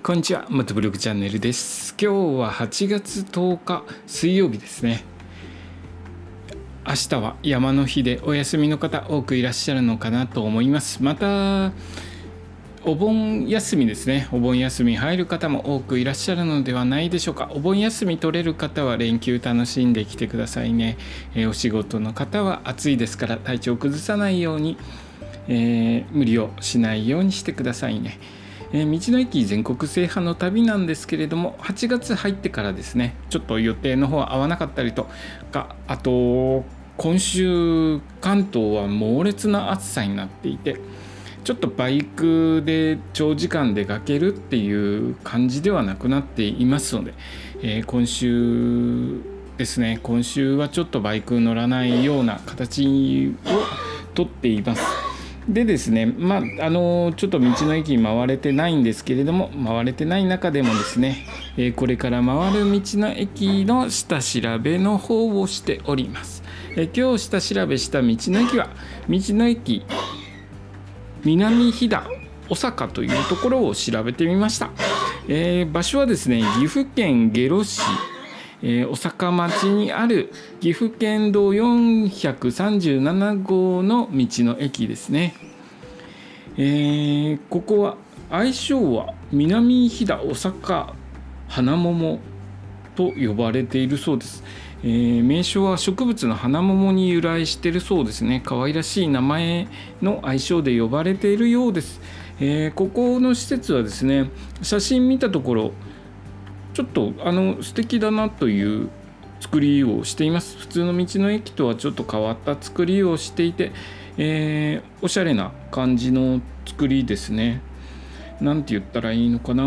こんにちは、元ブログチャンネルです。今日は8月10日水曜日ですね。明日は山の日でお休みの方多くいらっしゃるのかなと思います。また、お盆休みですね。お盆休み入る方も多くいらっしゃるのではないでしょうか。お盆休み取れる方は連休楽しんできてくださいね。えーお仕事の方は暑いですから体調を崩さないように、えー無理をしないようにしてくださいね。えー道の駅全国制覇の旅なんですけれども8月入ってからですねちょっと予定の方合わなかったりとかあと今週関東は猛烈な暑さになっていてちょっとバイクで長時間出かけるっていう感じではなくなっていますので、えー今週ですね今週はちょっとバイク乗らないような形をとっています。でですね、まあ、あのちょっと道の駅回れてないんですけれども回れてない中でもですね、えこれから回る道の駅の下調べの方をしております。え今日下調べした道の駅は道の駅南飛騨小坂というところを調べてみました、えー場所はですね岐阜県下呂市えー、小坂町にある岐阜県道437号の道の駅ですね、えーここは愛称は南飛騨小坂花桃と呼ばれているそうです、えー名称は植物の花桃に由来しているそうですね。可愛らしい名前の愛称で呼ばれているようです、えここの施設はですね写真見たところちょっとあの素敵だなという作りをしています。普通の道の駅とはちょっと変わった作りをしていて、えーおしゃれな感じの作りですね。なんて言ったらいいのかな。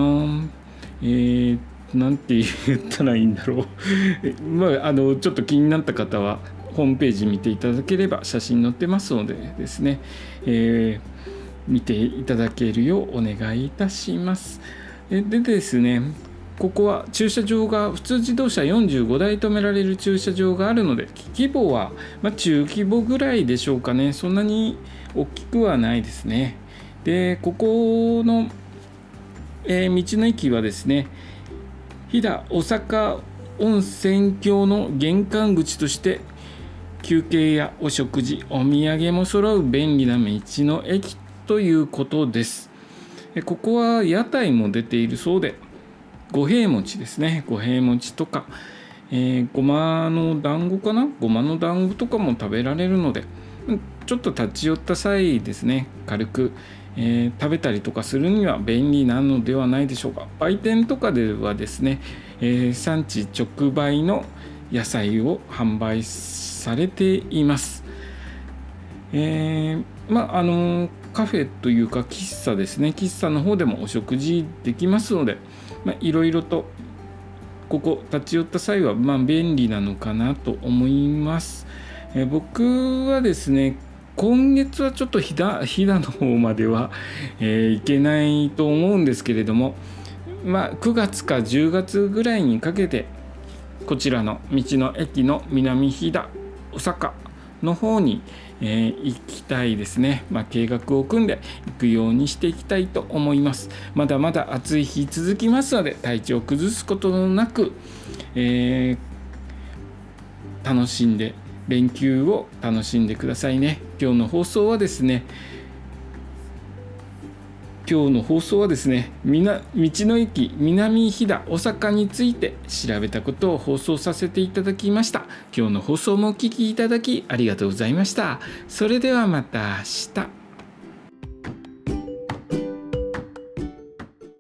えーなんて言ったらいいんだろう。まああのちょっと気になった方はホームページ見ていただければ写真載ってますのでですね、えー見ていただけるようお願いいたします。でですねここは駐車場が普通自動車45台止められる駐車場があるので規模は、ま、中規模ぐらいでしょうかね。そんなに大きくはないですね。でここの、えー道の駅はですね飛騨大阪温泉郷の玄関口として休憩やお食事お土産も揃う便利な道の駅ということです。ここは屋台も出ているそうで五平餅ですね。五平餅とか、えーごまの団子かな？ごまの団子とかも食べられるのでちょっと立ち寄った際ですね。軽く、えー食べたりとかするには便利なのではないでしょうか。売店とかではですね、えー産地直売の野菜を販売されています。えーまああのカフェというか喫茶ですね。喫茶の方でもお食事できますので、いろいろとここ立ち寄った際はまあ便利なのかなと思います、え僕はですね今月はちょっと飛騨飛騨の方までは、えー行けないと思うんですけれどもまあ9月か10月ぐらいにかけてこちらの道の駅の南飛騨大阪の方に、えー行きたいですね、まあ、計画を組んで行くようにしていきたいと思います。まだまだ暑い日続きますので体調を崩すことのなく、えー楽しんで連休を楽しんでくださいね。今日の放送はですね今日の放送はですねみな道の駅南飛騨大阪について調べたことを放送させていただきました。今日の放送もお聞きいただきありがとうございました。それではまた明日。